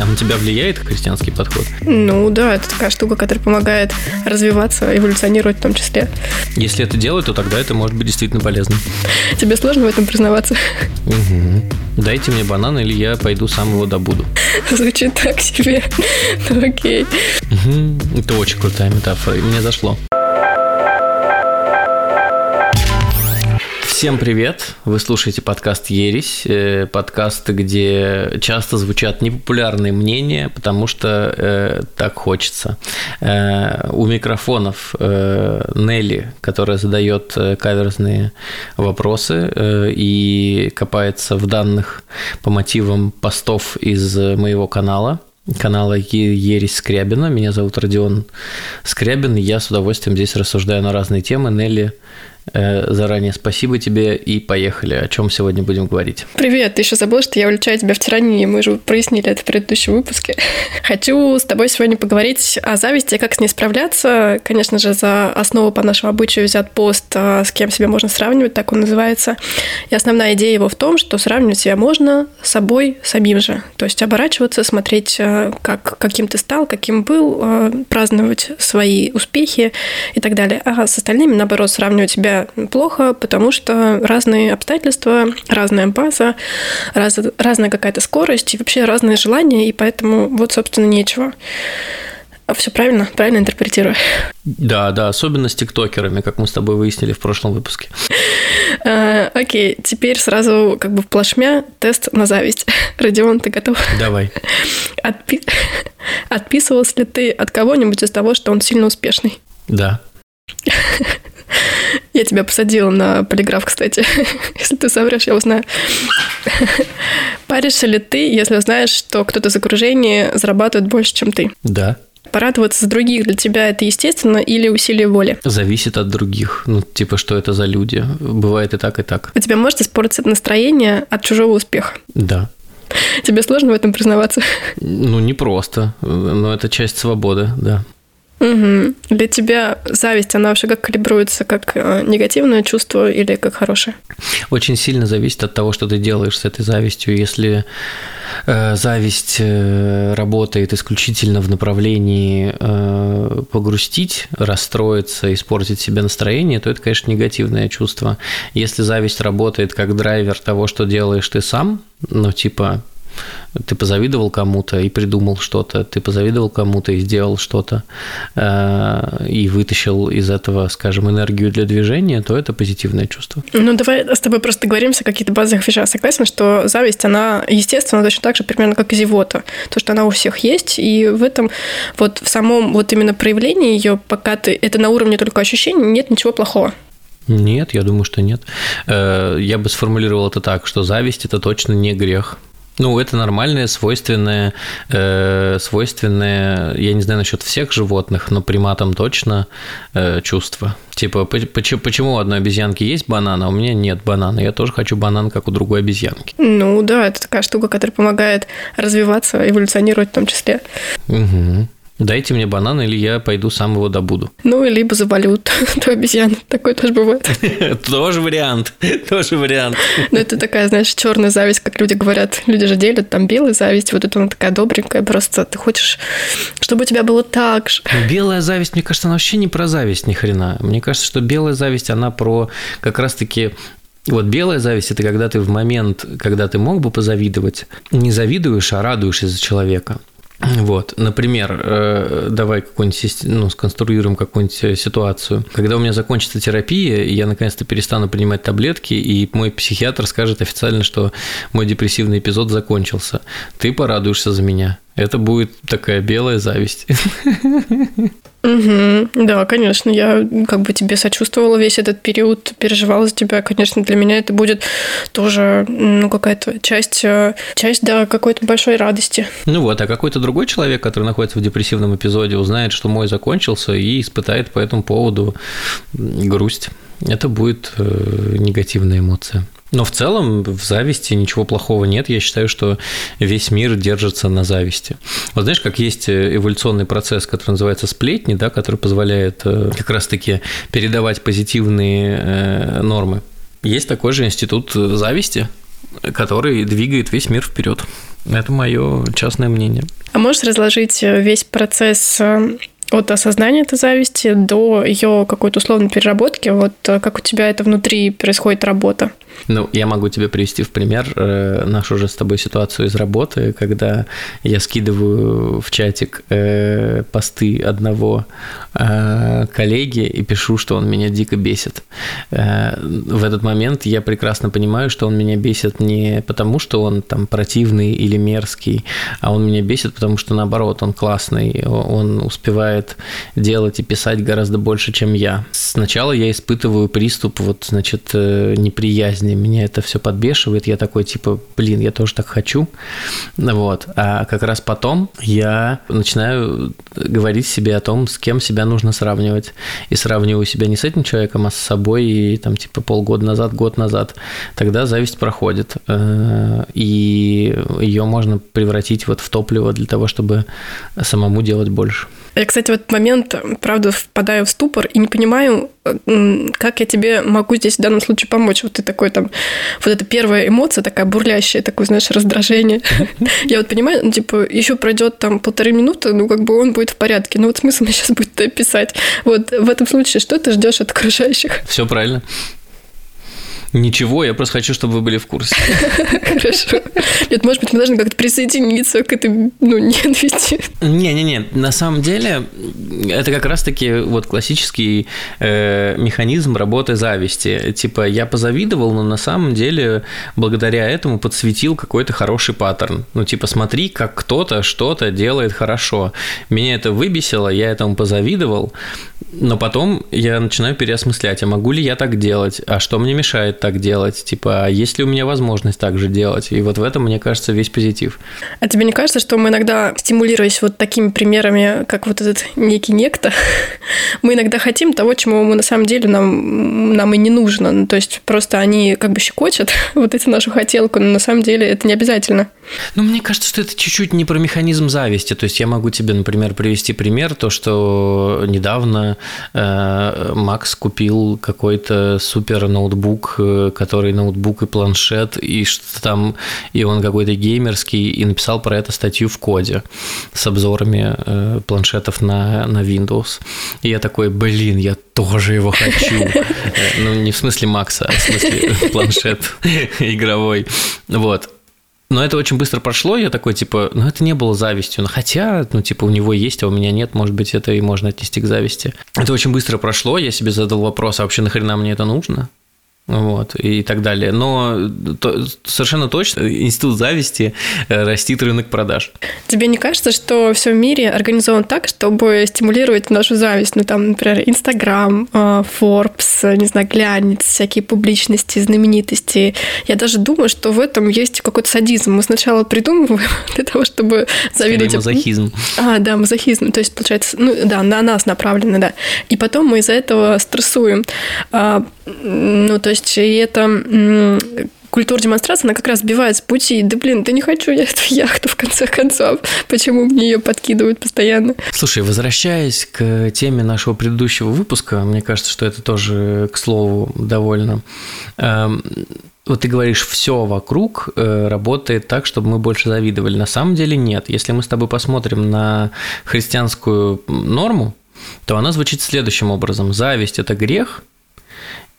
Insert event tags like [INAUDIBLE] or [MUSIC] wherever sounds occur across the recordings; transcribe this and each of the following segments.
А на тебя влияет христианский подход? Ну да, это такая штука, которая помогает развиваться, эволюционировать в том числе. Если это делать, то тогда это может быть действительно полезно. Тебе сложно в этом признаваться? Угу. Дайте мне банан, или я пойду сам его добуду. Звучит так себе. Ну окей. Угу. Это очень крутая метафора, и мне зашло. Всем привет! Вы слушаете подкаст «Ересь», э, подкаст, где часто звучат непопулярные мнения, потому что э, так хочется. Э, у микрофонов э, Нелли, которая задает э, каверзные вопросы э, и копается в данных по мотивам постов из моего канала – канала Ересь Скрябина. Меня зовут Родион Скрябин, я с удовольствием здесь рассуждаю на разные темы. Нелли заранее спасибо тебе и поехали. О чем сегодня будем говорить? Привет, ты еще забыл, что я уличаю тебя в тирании, мы же прояснили это в предыдущем выпуске. [LAUGHS] Хочу с тобой сегодня поговорить о зависти, как с ней справляться. Конечно же, за основу по нашему обычаю взят пост, а, с кем себя можно сравнивать, так он называется. И основная идея его в том, что сравнивать себя можно с собой самим же. То есть оборачиваться, смотреть, а, как, каким ты стал, каким был, праздновать свои успехи и так далее. А с остальными, наоборот, сравнивать себя плохо, потому что разные обстоятельства, разная база, раз, разная какая-то скорость и вообще разные желания, и поэтому вот, собственно, нечего. Все правильно? Правильно интерпретирую? Да, да, особенно с тиктокерами, как мы с тобой выяснили в прошлом выпуске. А, окей, теперь сразу как бы в плашмя тест на зависть. [LAUGHS] Родион, ты готов? Давай. Отпи... Отписывался ли ты от кого-нибудь из того, что он сильно успешный? Да. [LAUGHS] Я тебя посадила на полиграф, кстати. [LAUGHS] Если ты соврешь, я узнаю. Паришься ли ты, если узнаешь, что кто-то из окружения зарабатывает больше, чем ты? Да. Порадоваться за других для тебя это естественно или усилие воли? Зависит от других. Ну, типа, что это за люди. Бывает и так, и так. У тебя может испортиться настроение от чужого успеха? Да. Тебе сложно в этом признаваться? Ну, не просто. Но это часть свободы, да. Угу. Для тебя зависть, она вообще как калибруется, как э, негативное чувство или как хорошее? Очень сильно зависит от того, что ты делаешь с этой завистью. Если э, зависть э, работает исключительно в направлении э, погрустить, расстроиться, испортить себе настроение, то это, конечно, негативное чувство. Если зависть работает как драйвер того, что делаешь ты сам, ну, типа ты позавидовал кому-то и придумал что-то, ты позавидовал кому-то и сделал что-то, э, и вытащил из этого, скажем, энергию для движения, то это позитивное чувство. Ну, давай с тобой просто договоримся о каких-то базовых вещах. Согласен, что зависть, она, естественно, точно так же примерно как и зевота. То, что она у всех есть, и в этом, вот в самом вот именно проявлении ее, пока ты, это на уровне только ощущений, нет ничего плохого. Нет, я думаю, что нет. Э, я бы сформулировал это так, что зависть – это точно не грех. Ну, это нормальное, свойственное, э, свойственное, я не знаю насчет всех животных, но приматам точно э, чувство. Типа, почему, почему у одной обезьянки есть банан, а у меня нет банана? Я тоже хочу банан, как у другой обезьянки. Ну да, это такая штука, которая помогает развиваться, эволюционировать в том числе. Угу. Дайте мне банан, или я пойду сам его добуду. Ну, либо завалю [LAUGHS] ту обезьяну. Такое тоже бывает. [LAUGHS] Тоже вариант. Тоже вариант. Ну, это такая, знаешь, черная зависть, как люди говорят. Люди же делят там белая зависть. Вот это она такая добренькая. Просто ты хочешь, чтобы у тебя было так же. Белая зависть, мне кажется, она вообще не про зависть ни хрена. Мне кажется, что белая зависть, она про как раз-таки вот белая зависть – это когда ты в момент, когда ты мог бы позавидовать, не завидуешь, а радуешься за человека. Вот, например, э, давай какую-нибудь, ну, сконструируем какую-нибудь э, ситуацию. Когда у меня закончится терапия, и я наконец-то перестану принимать таблетки, и мой психиатр скажет официально, что мой депрессивный эпизод закончился, ты порадуешься за меня. Это будет такая белая зависть. [LAUGHS] Угу, да, конечно, я как бы тебе сочувствовала весь этот период, переживала за тебя. Конечно, для меня это будет тоже, ну, какая-то часть, э, часть, да, какой-то большой радости. Ну вот, а какой-то другой человек, который находится в депрессивном эпизоде, узнает, что мой закончился и испытает по этому поводу грусть. Это будет э, негативная эмоция. Но в целом в зависти ничего плохого нет. Я считаю, что весь мир держится на зависти. Вот знаешь, как есть эволюционный процесс, который называется сплетни, да, который позволяет э, как раз-таки передавать позитивные э, нормы. Есть такой же институт зависти, который двигает весь мир вперед. Это мое частное мнение. А можешь разложить весь процесс от осознания этой зависти до ее какой-то условной переработки, вот как у тебя это внутри происходит работа? Ну, я могу тебе привести в пример э, нашу же с тобой ситуацию из работы, когда я скидываю в чатик э, посты одного э, коллеги и пишу, что он меня дико бесит. Э, в этот момент я прекрасно понимаю, что он меня бесит не потому, что он там противный или мерзкий, а он меня бесит, потому что наоборот, он классный, он успевает делать и писать гораздо больше, чем я. Сначала я испытываю приступ вот, значит, э, неприязни. Меня это все подбешивает, я такой, типа, блин, я тоже так хочу, вот, а как раз потом я начинаю говорить себе о том, с кем себя нужно сравнивать, и сравниваю себя не с этим человеком, а с собой, и там, типа, полгода назад, год назад, тогда зависть проходит, э, и ее можно превратить вот в топливо для того, чтобы самому делать больше. Я, кстати, в этот момент, правда, впадаю в ступор и не понимаю, как я тебе могу здесь в данном случае помочь. Вот ты такой там, вот эта первая эмоция такая бурлящая, такое, знаешь, раздражение. [LAUGHS] Я вот понимаю, ну, типа, еще пройдет там полторы минуты, ну, как бы он будет в порядке. Ну, вот смысл мне сейчас будет писать. Вот в этом случае что ты ждешь от окружающих? Все правильно. Ничего, я просто хочу, чтобы вы были в курсе. [LAUGHS] Хорошо. Нет, может быть, мы должны как-то присоединиться к этой ну, [LAUGHS] ненависти. Не-не-не, на самом деле это как раз-таки вот классический э, механизм работы зависти. Типа я позавидовал, но на самом деле благодаря этому подсветил какой-то хороший паттерн. Ну типа смотри, как кто-то что-то делает хорошо. Меня это выбесило, я этому позавидовал, но потом я начинаю переосмыслять, а могу ли я так делать, а что мне мешает так делать, типа, а есть ли у меня возможность так же делать, и вот в этом, мне кажется, весь позитив. А тебе не кажется, что мы иногда, стимулируясь вот такими примерами, как вот этот некий некто, [LAUGHS] мы иногда хотим того, чему мы на самом деле нам, нам и не нужно, ну, то есть просто они как бы щекочут [LAUGHS] вот эти нашу хотелку, но на самом деле это не обязательно. Ну, мне кажется, что это чуть-чуть не про механизм зависти, то есть я могу тебе, например, привести пример, то, что недавно э, Макс купил какой-то супер ноутбук, э, который ноутбук и планшет, и что там, и он какой-то геймерский, и написал про это статью в коде с обзорами э, планшетов на, на Windows. И я такой, блин, я тоже его хочу. Ну, не в смысле Макса, а в смысле [LAUGHS] планшет [LAUGHS] игровой. Вот. Но это очень быстро прошло, я такой, типа, ну, это не было завистью. Но хотя, ну, типа, у него есть, а у меня нет, может быть, это и можно отнести к зависти. Это очень быстро прошло, я себе задал вопрос, а вообще нахрена мне это нужно? Вот, и так далее. Но то, совершенно точно институт зависти э, растит рынок продаж. Тебе не кажется, что все в мире организован так, чтобы стимулировать нашу зависть? Ну, там, например, Инстаграм, э, Forbes, не знаю, глянец, всякие публичности, знаменитости. Я даже думаю, что в этом есть какой-то садизм. Мы сначала придумываем [LAUGHS] для того, чтобы завидовать... Скорее мазохизм. А, да, мазохизм. То есть, получается, ну, да, на нас направлено, да. И потом мы из-за этого стрессуем. А, ну, то есть, и это культура демонстрации, она как раз сбивает с пути. Да блин, да не хочу я [LAUGHS] эту яхту в конце концов. Почему мне ее подкидывают постоянно? Слушай, возвращаясь к теме нашего предыдущего выпуска, мне кажется, что это тоже, к слову, довольно эм, вот ты говоришь, все вокруг э, работает так, чтобы мы больше завидовали. На самом деле нет. Если мы с тобой посмотрим на христианскую норму, то она звучит следующим образом. Зависть – это грех,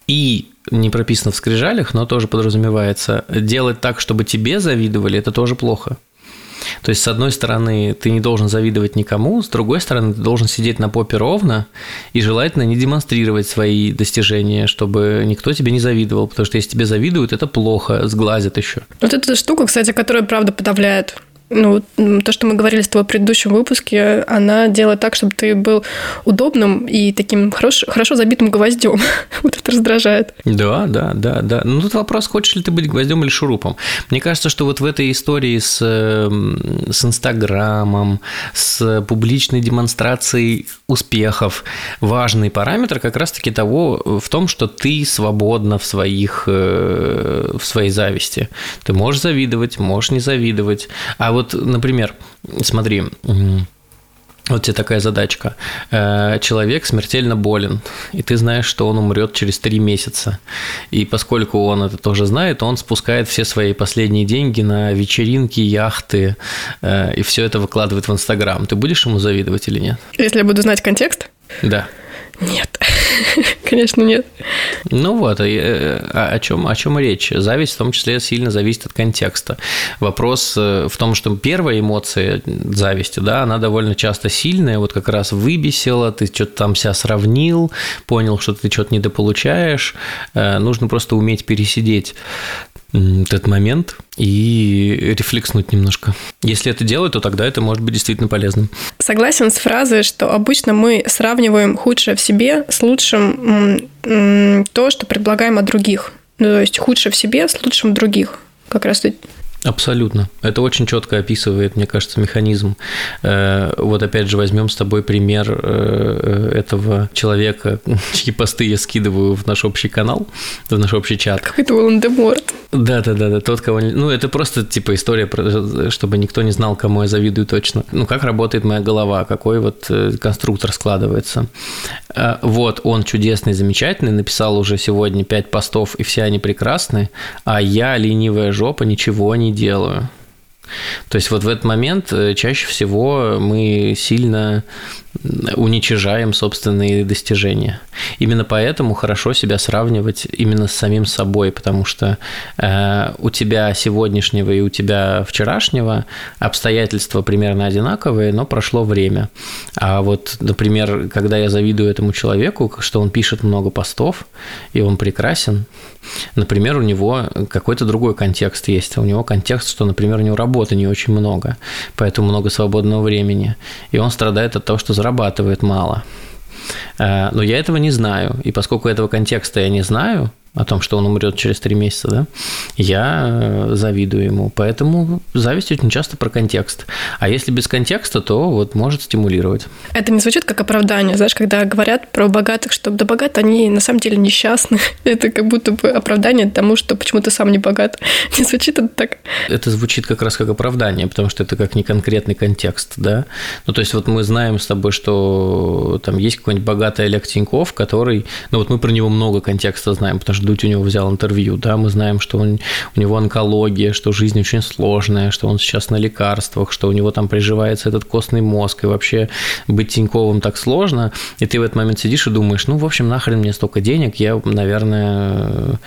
и не прописано в скрижалях, но тоже подразумевается, делать так, чтобы тебе завидовали, это тоже плохо. То есть, с одной стороны, ты не должен завидовать никому, с другой стороны, ты должен сидеть на попе ровно и желательно не демонстрировать свои достижения, чтобы никто тебе не завидовал, потому что если тебе завидуют, это плохо, сглазят еще. Вот эта штука, кстати, которая правда подавляет ну, то, что мы говорили с тобой в предыдущем выпуске, она делает так, чтобы ты был удобным и таким хорош, хорошо забитым гвоздем. [LAUGHS] вот это раздражает. Да, да, да, да. Ну, тут вопрос, хочешь ли ты быть гвоздем или шурупом. Мне кажется, что вот в этой истории с, эм, с Инстаграмом, с публичной демонстрацией успехов, важный параметр как раз-таки того в том, что ты свободна в, своих, э, в своей зависти. Ты можешь завидовать, можешь не завидовать. А вот вот, например, смотри, Вот тебе такая задачка. Э, человек смертельно болен, и ты знаешь, что он умрет через три месяца. И поскольку он это тоже знает, он спускает все свои последние деньги на вечеринки, яхты, э, и все это выкладывает в Инстаграм. Ты будешь ему завидовать или нет? Если я буду знать контекст? Да. Нет, [LAUGHS] конечно, нет. Ну вот, э, о, о, чем, о чем речь? Зависть в том числе сильно зависит от контекста. Вопрос э, в том, что первая эмоция зависти, да, она довольно часто сильная, вот как раз выбесила, ты что-то там себя сравнил, понял, что ты что-то недополучаешь, э, нужно просто уметь пересидеть этот момент и рефлекснуть немножко. Если это делать, то тогда это может быть действительно полезным. Согласен с фразой, что обычно мы сравниваем худшее в себе с лучшим то, что предлагаем от других. Ну, то есть худшее в себе с лучшим других. Как раз Абсолютно. Это очень четко описывает, мне кажется, механизм. Э, вот опять же возьмем с тобой пример э, этого человека, [LAUGHS] чьи посты я скидываю в наш общий канал, в наш общий чат. Какой-то Волан-де-Морт. Да, да, да, да, тот, кого... Ну, это просто типа история, чтобы никто не знал, кому я завидую точно. Ну, как работает моя голова, какой вот э, конструктор складывается. Вот, он чудесный, замечательный, написал уже сегодня пять постов, и все они прекрасны, а я, ленивая жопа, ничего не делаю. То есть вот в этот момент э, чаще всего мы сильно уничижаем собственные достижения. Именно поэтому хорошо себя сравнивать именно с самим собой, потому что э, у тебя сегодняшнего и у тебя вчерашнего обстоятельства примерно одинаковые, но прошло время. А вот, например, когда я завидую этому человеку, что он пишет много постов, и он прекрасен, например, у него какой-то другой контекст есть. У него контекст, что, например, у него работы не очень много, поэтому много свободного времени, и он страдает от того, что зарабатывает мало. Э, но я этого не знаю. И поскольку этого контекста я не знаю, о том, что он умрет через три месяца, да, я э, завидую ему. Поэтому зависть очень часто про контекст. А если без контекста, то вот может стимулировать. Это не звучит как оправдание, знаешь, когда говорят про богатых, что да богаты, они на самом деле несчастны. [LAUGHS] Это как будто бы оправдание тому, что почему ты сам не богат. [LAUGHS] Не звучит это так? Это звучит как раз как оправдание, потому что это как не конкретный контекст, да. Ну, то есть вот мы знаем с тобой, что там есть какой-нибудь богатый Олег Тиньков, который, ну вот мы про него много контекста знаем, потому что Дудь у него взял интервью, да, мы знаем, что он, у него онкология, что жизнь очень сложная, что он сейчас на лекарствах, что у него там приживается этот костный мозг, и вообще быть Тиньковым так сложно, и ты в этот момент сидишь и думаешь, ну, в общем, нахрен мне столько денег, я, наверное,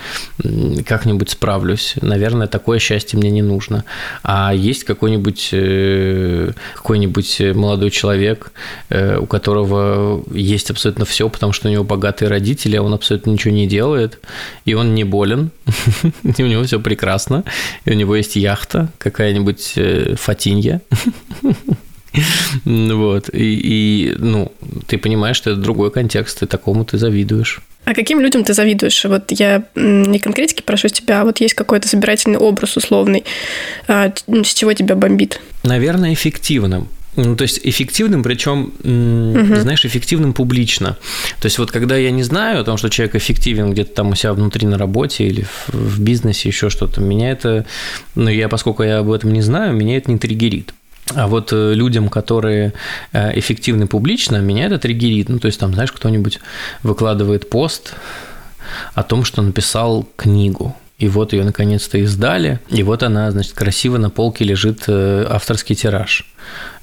как-нибудь справлюсь, наверное, такое счастье мне не нужно. А есть какой-нибудь э, какой-нибудь молодой человек, э, у которого есть абсолютно все, потому что у него богатые родители, а он абсолютно ничего не делает, и он не болен, [LAUGHS] и у него все прекрасно, и у него есть яхта, какая-нибудь э, фатинья. [LAUGHS] Вот, и, и, ну, ты понимаешь, что это другой контекст, и такому ты завидуешь. А каким людям ты завидуешь? Вот я не конкретики прошу тебя, а вот есть какой-то собирательный образ условный. А, с чего тебя бомбит? Наверное, эффективным. Ну, то есть эффективным, причем, угу. знаешь, эффективным публично. То есть вот когда я не знаю о том, что человек эффективен где-то там у себя внутри на работе или в, в бизнесе, еще что-то, меня это, ну, я, поскольку я об этом не знаю, меня это не триггерит. А вот э, людям, которые э, эффективны публично, меня это триггерит. Ну, то есть там, знаешь, кто-нибудь выкладывает пост о том, что написал книгу, и вот ее наконец-то издали, и вот она, значит, красиво на полке лежит э, авторский тираж.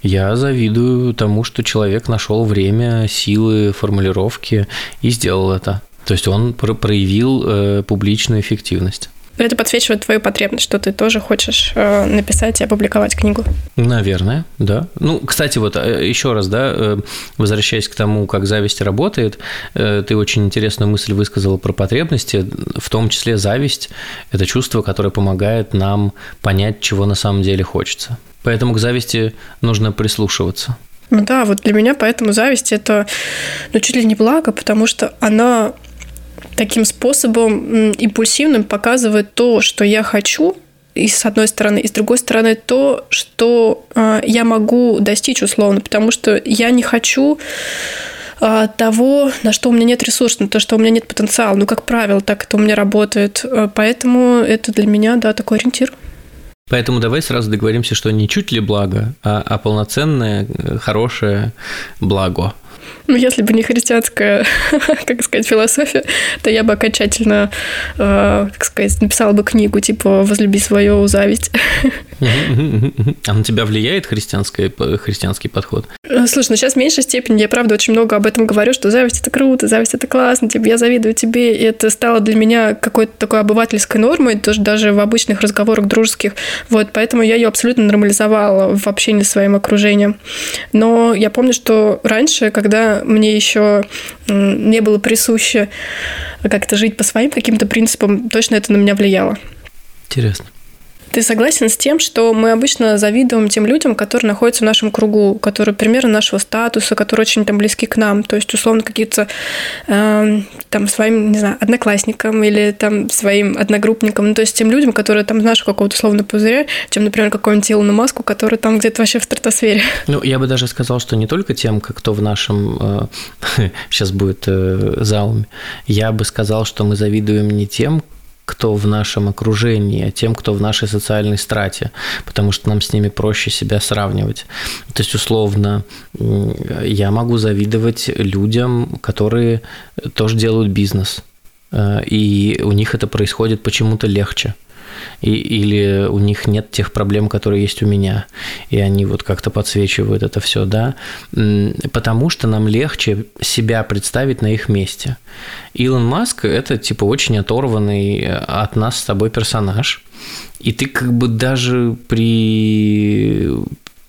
Я завидую тому, что человек нашел время, силы, формулировки и сделал это. То есть он проявил э, публичную эффективность. Это подсвечивает твою потребность, что ты тоже хочешь э, написать и опубликовать книгу. Наверное, да. Ну, кстати, вот э, еще раз, да, э, возвращаясь к тому, как зависть работает, ты очень интересную мысль высказала про потребности, в том числе зависть – это чувство, которое помогает нам понять, чего на самом деле хочется. Поэтому к зависти нужно прислушиваться. Ну да, вот для меня поэтому зависть – это ну, чуть ли не благо, потому что она таким способом импульсивным показывает то, что я хочу, и с одной стороны, и с другой стороны то, что э, я могу достичь условно, потому что я не хочу э, того, на что у меня нет ресурсов, на то, что у меня нет потенциала. Ну, как правило, так это у меня работает. Поэтому это для меня, да, такой ориентир. Поэтому давай сразу договоримся, что не чуть ли благо, а, а полноценное, э, хорошее благо. Ну, если бы не христианская, [LAUGHS] как сказать, философия, то я бы окончательно, э, как сказать, написала бы книгу, типа «Возлюби свое зависть». А на тебя влияет христианский, христианский подход? Э, слушай, ну сейчас в меньшей степени я, правда, очень много об этом говорю, что зависть – это круто, зависть – это классно, типа я завидую тебе, и это стало для меня какой-то такой обывательской нормой, тоже даже в обычных разговорах дружеских, вот, поэтому я ее абсолютно нормализовала в общении с своим окружением. Но я помню, что раньше, когда мне еще не было присуще как-то жить по своим каким-то принципам, точно это на меня влияло. Интересно. Ты согласен с тем, что мы обычно завидуем тем людям, которые находятся в нашем кругу, которые примерно нашего статуса, которые очень там близки к нам, то есть условно какие-то э, там своим, не знаю, одноклассникам или там своим одногруппникам, ну, то есть тем людям, которые там знаешь какого-то условно пузыря, чем, например, какого-нибудь Илона Маску, который там где-то вообще в стратосфере. Ну, я бы даже сказал, что не только тем, кто в нашем э, [LAUGHS] сейчас будет э, зауме, я бы сказал, что мы завидуем не тем, кто в нашем окружении, а тем, кто в нашей социальной страте, потому что нам с ними проще себя сравнивать. То есть, условно, я могу завидовать людям, которые тоже делают бизнес, э, и у них это происходит почему-то легче и, или у них нет тех проблем, которые есть у меня, и они вот как-то подсвечивают это все, да, потому что нам легче себя представить на их месте. Илон Маск – это типа очень оторванный от нас с тобой персонаж, и ты как бы даже при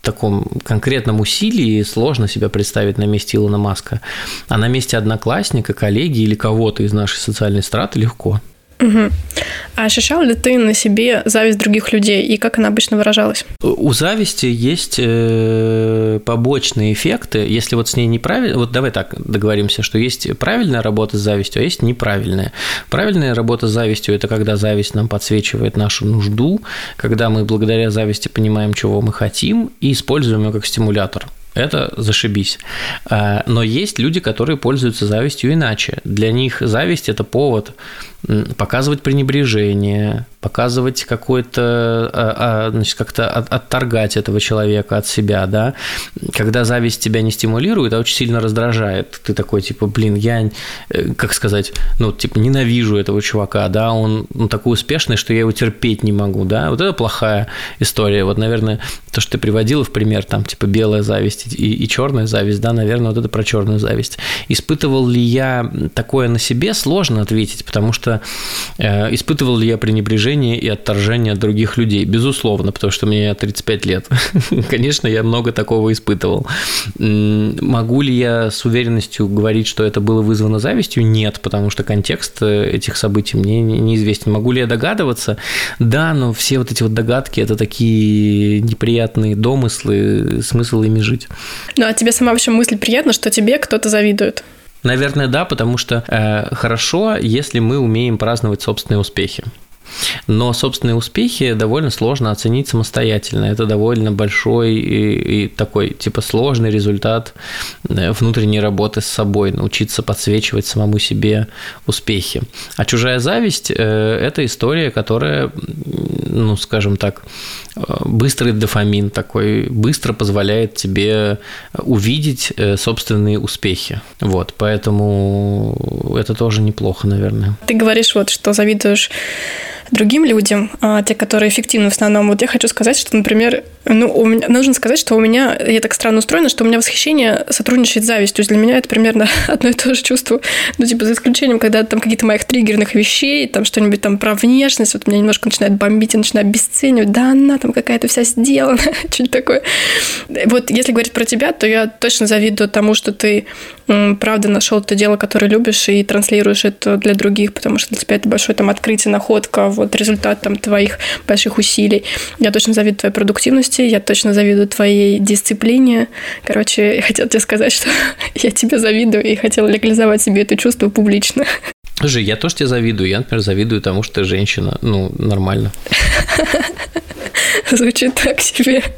таком конкретном усилии сложно себя представить на месте Илона Маска, а на месте одноклассника, коллеги или кого-то из нашей социальной страты легко. Угу. А ощущал ли ты на себе зависть других людей и как она обычно выражалась? У зависти есть э, побочные эффекты. Если вот с ней неправильно, вот давай так договоримся, что есть правильная работа с завистью, а есть неправильная. Правильная работа с завистью – это когда зависть нам подсвечивает нашу нужду, когда мы благодаря зависти понимаем, чего мы хотим, и используем ее как стимулятор это зашибись. А, но есть люди, которые пользуются завистью иначе. Для них зависть – это повод показывать пренебрежение, показывать какое-то, а, а, значит, как-то отторгать этого человека от себя, да. Когда зависть тебя не стимулирует, а очень сильно раздражает, ты такой, типа, блин, я, э, как сказать, ну, типа, ненавижу этого чувака, да, он, он такой успешный, что я его терпеть не могу, да, вот это плохая история. Вот, наверное, то, что ты приводила в пример, там, типа, белая зависть и, и черная зависть, да, наверное, вот это про черную зависть. Испытывал ли я такое на себе, сложно ответить, потому что э, испытывал ли я пренебрежение и отторжение от других людей, безусловно, потому что мне 35 лет. [LAUGHS] Конечно, я много такого испытывал. Могу ли я с уверенностью говорить, что это было вызвано завистью? Нет, потому что контекст э, этих событий мне неизвестен. Могу ли я догадываться? Да, но все вот эти вот догадки – это такие неприятные домыслы, смысл ими жить. Ну, а тебе сама вообще мысль приятна, что тебе кто-то завидует? Наверное, да, потому что э, хорошо, если мы умеем праздновать собственные успехи. Но собственные успехи довольно сложно оценить самостоятельно. Это довольно большой и, и такой типа сложный результат э, внутренней работы с собой, научиться подсвечивать самому себе успехи. А чужая зависть э, – это история, которая, ну, скажем так, э, быстрый дофамин такой, быстро позволяет тебе увидеть собственные успехи. Вот, поэтому это тоже неплохо, наверное. Ты говоришь вот, что завидуешь другим людям, а, те, которые эффективны в основном, вот я хочу сказать, что, например, ну, у меня, нужно сказать, что у меня, я так странно устроена, что у меня восхищение сотрудничает с завистью. Для меня это примерно [LAUGHS] одно и то же чувство. Ну, типа, за исключением, когда там какие-то моих триггерных вещей, там что-нибудь там про внешность, вот меня немножко начинает бомбить, я начинаю обесценивать. Да, она там какая-то вся сделана, [LAUGHS] что-нибудь такое. Вот если говорить про тебя, то я точно завидую тому, что ты правда нашел то дело, которое любишь, и транслируешь это для других, потому что для тебя это большое там открытие, находка, вот результат там твоих больших усилий. Я точно завидую твоей продуктивности, я точно завидую твоей дисциплине. Короче, я хотела тебе сказать, что [LAUGHS] я тебе завидую и хотела легализовать себе это чувство публично. Слушай, я тоже тебе завидую. Я, например, завидую тому, что ты женщина. Ну, нормально. [LAUGHS] [LAUGHS] Звучит так себе. [LAUGHS]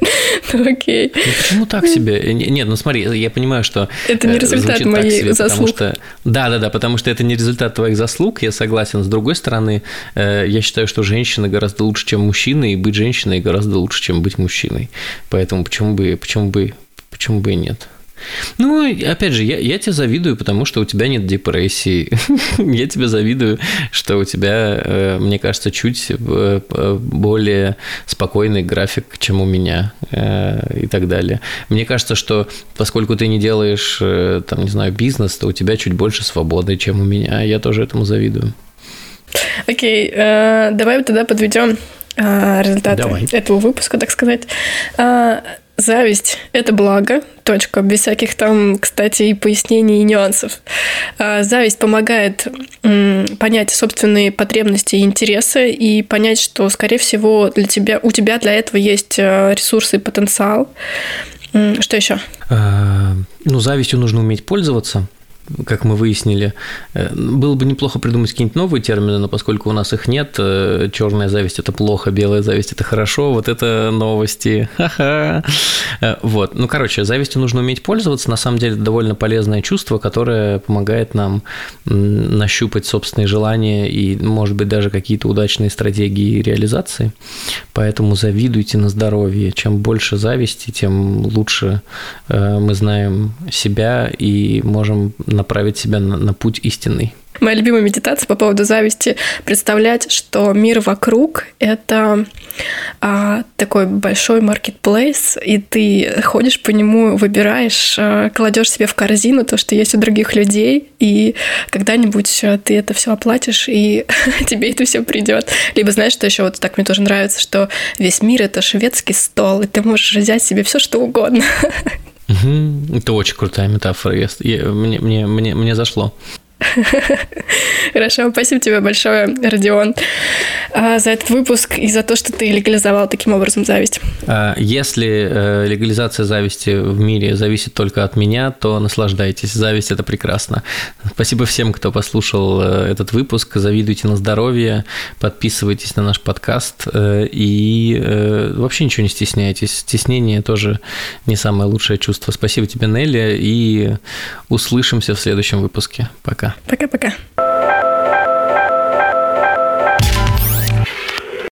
Ну, окей. Ну, почему так себе? Нет, ну смотри, я понимаю, что Это не результат моих себе, заслуг. Потому что, да, да, да, потому что это не результат твоих заслуг, я согласен. С другой стороны, я считаю, что женщина гораздо лучше, чем мужчина, и быть женщиной гораздо лучше, чем быть мужчиной. Поэтому почему бы, почему бы, почему бы и нет? Ну, опять же, я, я тебе завидую, потому что у тебя нет депрессии. [LAUGHS] я тебе завидую, что у тебя, э, мне кажется, чуть э, более спокойный график, чем у меня э, и так далее. Мне кажется, что поскольку ты не делаешь, там, не знаю, бизнес, то у тебя чуть больше свободы, чем у меня. Я тоже этому завидую. Окей, давай тогда подведем результаты Давай. этого выпуска, так сказать. Зависть – это благо, точка, без всяких там, кстати, и пояснений, и нюансов. А, зависть помогает понять собственные потребности и интересы и понять, что, скорее всего, для тебя, у тебя для этого есть э, ресурсы и потенциал. Что еще? А, ну, завистью нужно уметь пользоваться как мы выяснили. Э, было бы неплохо придумать какие-нибудь новые термины, но поскольку у нас их нет, э, черная зависть это плохо, белая зависть это хорошо, вот это новости. Э, вот. Ну, короче, завистью нужно уметь пользоваться. На самом деле, это довольно полезное чувство, которое помогает нам нащупать собственные желания и, может быть, даже какие-то удачные стратегии реализации. Поэтому завидуйте на здоровье. Чем больше зависти, тем лучше мы знаем себя и можем направить себя на, на путь истинный. Моя любимая медитация по поводу зависти – представлять, что мир вокруг – это а, такой большой маркетплейс, и ты ходишь по нему, выбираешь, а, кладешь себе в корзину то, что есть у других людей, и когда-нибудь а, ты это все оплатишь, и [LAUGHS] тебе это все придет. Либо знаешь, что еще вот так мне тоже нравится, что весь мир – это шведский стол, и ты можешь взять себе все, что угодно. [LAUGHS] Это очень крутая метафора. Мне, мне, мне, мне зашло. [LAUGHS] Хорошо, спасибо тебе большое, Родион, а, за этот выпуск и за то, что ты легализовал таким образом зависть. А, если э, легализация зависти в мире зависит только от меня, то наслаждайтесь. Зависть – это прекрасно. Спасибо всем, кто послушал э, этот выпуск. Завидуйте на здоровье, подписывайтесь на наш подкаст э, и вообще ничего не стесняйтесь. Стеснение тоже не самое лучшее чувство. Спасибо тебе, Нелли, и услышимся в следующем выпуске. Пока. Пока-пока.